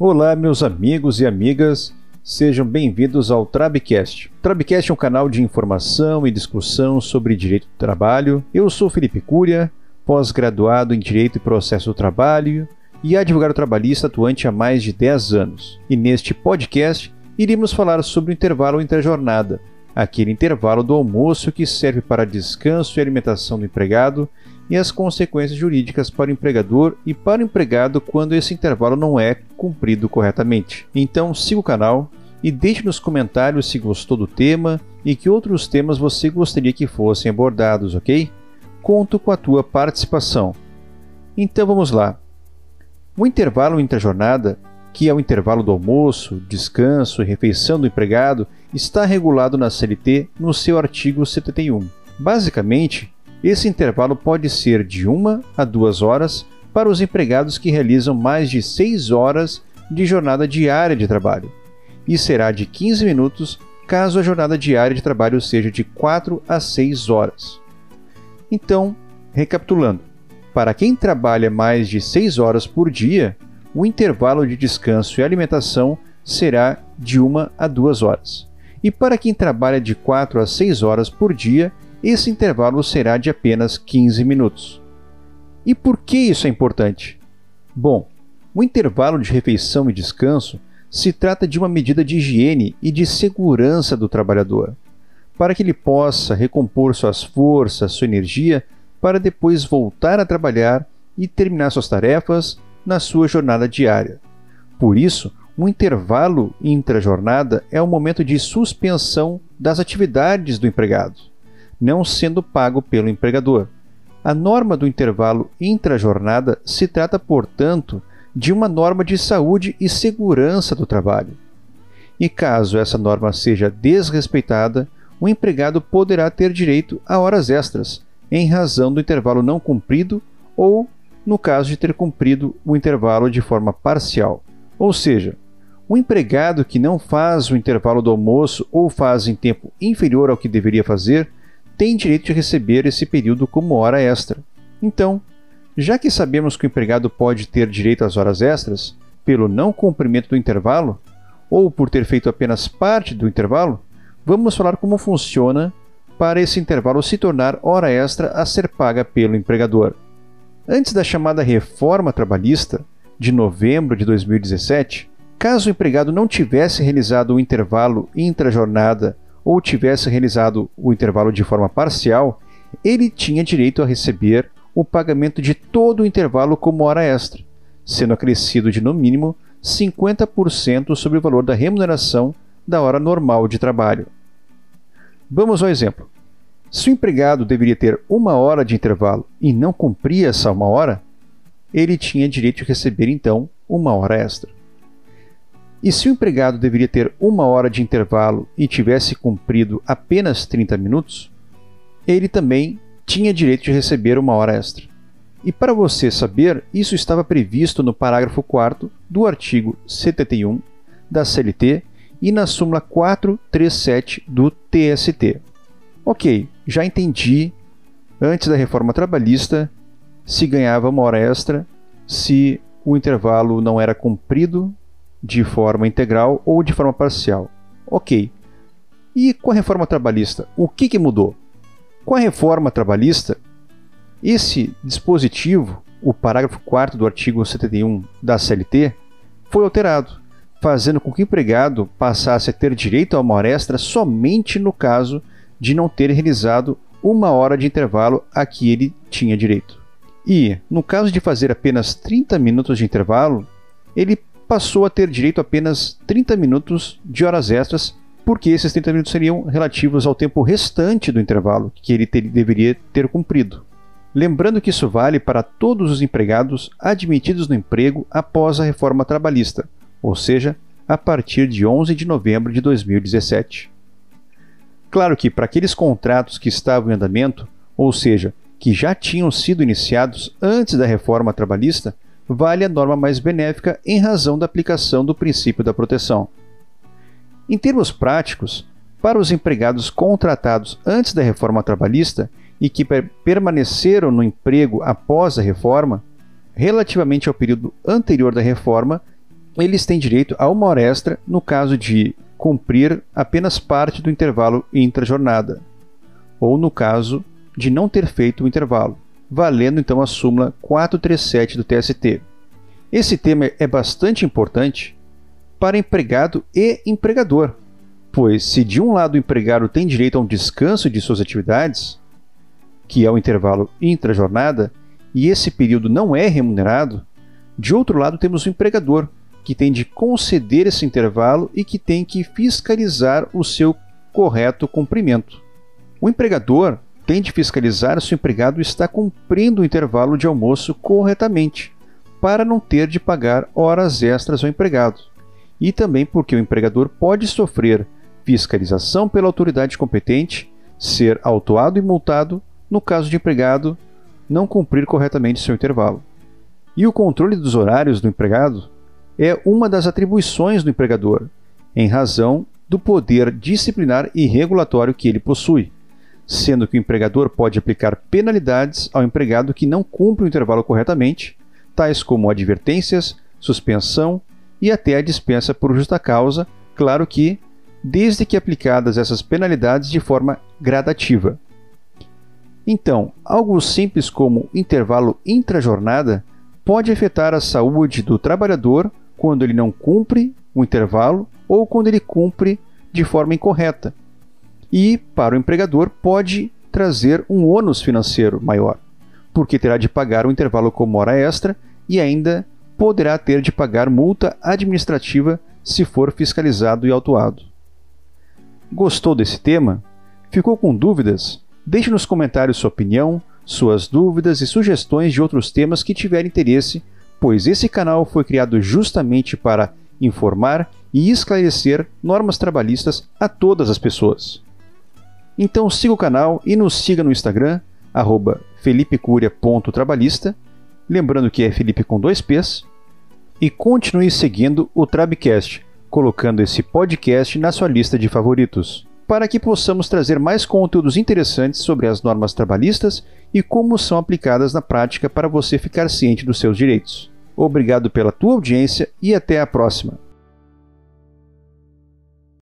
Olá, meus amigos e amigas, sejam bem-vindos ao Trabcast. Trabcast é um canal de informação e discussão sobre direito do trabalho. Eu sou Felipe Cúria, pós-graduado em Direito e Processo do Trabalho e advogado trabalhista atuante há mais de 10 anos. E neste podcast iremos falar sobre o intervalo entre a jornada, aquele intervalo do almoço que serve para descanso e alimentação do empregado e as consequências jurídicas para o empregador e para o empregado quando esse intervalo não é cumprido corretamente. Então siga o canal e deixe nos comentários se gostou do tema e que outros temas você gostaria que fossem abordados, ok? Conto com a tua participação. Então vamos lá. O intervalo entre a jornada, que é o intervalo do almoço, descanso e refeição do empregado, está regulado na CLT no seu artigo 71. Basicamente, esse intervalo pode ser de 1 a 2 horas para os empregados que realizam mais de 6 horas de jornada diária de trabalho, e será de 15 minutos caso a jornada diária de trabalho seja de 4 a 6 horas. Então, recapitulando, para quem trabalha mais de 6 horas por dia, o intervalo de descanso e alimentação será de 1 a 2 horas. E para quem trabalha de 4 a 6 horas por dia, esse intervalo será de apenas 15 minutos. E por que isso é importante? Bom, o intervalo de refeição e descanso se trata de uma medida de higiene e de segurança do trabalhador, para que ele possa recompor suas forças, sua energia, para depois voltar a trabalhar e terminar suas tarefas na sua jornada diária. Por isso, um intervalo intra-jornada é um momento de suspensão das atividades do empregado não sendo pago pelo empregador. A norma do intervalo intra-jornada se trata, portanto, de uma norma de saúde e segurança do trabalho. E caso essa norma seja desrespeitada, o empregado poderá ter direito a horas extras, em razão do intervalo não cumprido ou no caso de ter cumprido o intervalo de forma parcial. Ou seja, o empregado que não faz o intervalo do almoço ou faz em tempo inferior ao que deveria fazer tem direito de receber esse período como hora extra. Então, já que sabemos que o empregado pode ter direito às horas extras pelo não cumprimento do intervalo, ou por ter feito apenas parte do intervalo, vamos falar como funciona para esse intervalo se tornar hora extra a ser paga pelo empregador. Antes da chamada reforma trabalhista de novembro de 2017, caso o empregado não tivesse realizado o intervalo intra-jornada ou tivesse realizado o intervalo de forma parcial, ele tinha direito a receber o pagamento de todo o intervalo como hora extra, sendo acrescido de no mínimo 50% sobre o valor da remuneração da hora normal de trabalho. Vamos ao exemplo. Se o empregado deveria ter uma hora de intervalo e não cumpria essa uma hora, ele tinha direito de receber então uma hora extra. E se o empregado deveria ter uma hora de intervalo e tivesse cumprido apenas 30 minutos, ele também tinha direito de receber uma hora extra. E para você saber, isso estava previsto no parágrafo 4 do artigo 71 da CLT e na súmula 437 do TST. Ok, já entendi antes da reforma trabalhista se ganhava uma hora extra se o intervalo não era cumprido de forma integral ou de forma parcial. Ok. E com a reforma trabalhista, o que, que mudou? Com a reforma trabalhista, esse dispositivo, o parágrafo 4 do artigo 71 da CLT, foi alterado, fazendo com que o empregado passasse a ter direito a uma hora extra somente no caso de não ter realizado uma hora de intervalo a que ele tinha direito. E, no caso de fazer apenas 30 minutos de intervalo, ele passou a ter direito a apenas 30 minutos de horas extras, porque esses 30 minutos seriam relativos ao tempo restante do intervalo que ele ter, deveria ter cumprido. Lembrando que isso vale para todos os empregados admitidos no emprego após a reforma trabalhista, ou seja, a partir de 11 de novembro de 2017. Claro que para aqueles contratos que estavam em andamento, ou seja, que já tinham sido iniciados antes da reforma trabalhista, vale a norma mais benéfica em razão da aplicação do princípio da proteção. Em termos práticos, para os empregados contratados antes da reforma trabalhista e que permaneceram no emprego após a reforma, relativamente ao período anterior da reforma, eles têm direito a uma hora extra no caso de cumprir apenas parte do intervalo intra-jornada, ou no caso de não ter feito o intervalo, valendo então a súmula 437 do TST. Esse tema é bastante importante para empregado e empregador, pois se de um lado o empregado tem direito a um descanso de suas atividades, que é o intervalo intra-jornada, e esse período não é remunerado, de outro lado temos o empregador, que tem de conceder esse intervalo e que tem que fiscalizar o seu correto cumprimento. O empregador tem de fiscalizar se o empregado está cumprindo o intervalo de almoço corretamente, para não ter de pagar horas extras ao empregado, e também porque o empregador pode sofrer fiscalização pela autoridade competente, ser autuado e multado no caso de empregado não cumprir corretamente seu intervalo. E o controle dos horários do empregado é uma das atribuições do empregador, em razão do poder disciplinar e regulatório que ele possui, sendo que o empregador pode aplicar penalidades ao empregado que não cumpre o intervalo corretamente, tais como advertências, suspensão e até a dispensa por justa causa, claro que desde que aplicadas essas penalidades de forma gradativa. Então, algo simples como intervalo intrajornada pode afetar a saúde do trabalhador quando ele não cumpre o intervalo ou quando ele cumpre de forma incorreta. E, para o empregador, pode trazer um ônus financeiro maior, porque terá de pagar o intervalo como hora extra e ainda poderá ter de pagar multa administrativa se for fiscalizado e autuado. Gostou desse tema? Ficou com dúvidas? Deixe nos comentários sua opinião, suas dúvidas e sugestões de outros temas que tiver interesse pois esse canal foi criado justamente para informar e esclarecer normas trabalhistas a todas as pessoas. Então siga o canal e nos siga no Instagram, felipecuria.trabalhista, lembrando que é Felipe com dois P's, e continue seguindo o Trabcast, colocando esse podcast na sua lista de favoritos, para que possamos trazer mais conteúdos interessantes sobre as normas trabalhistas e como são aplicadas na prática para você ficar ciente dos seus direitos. Obrigado pela tua audiência e até a próxima.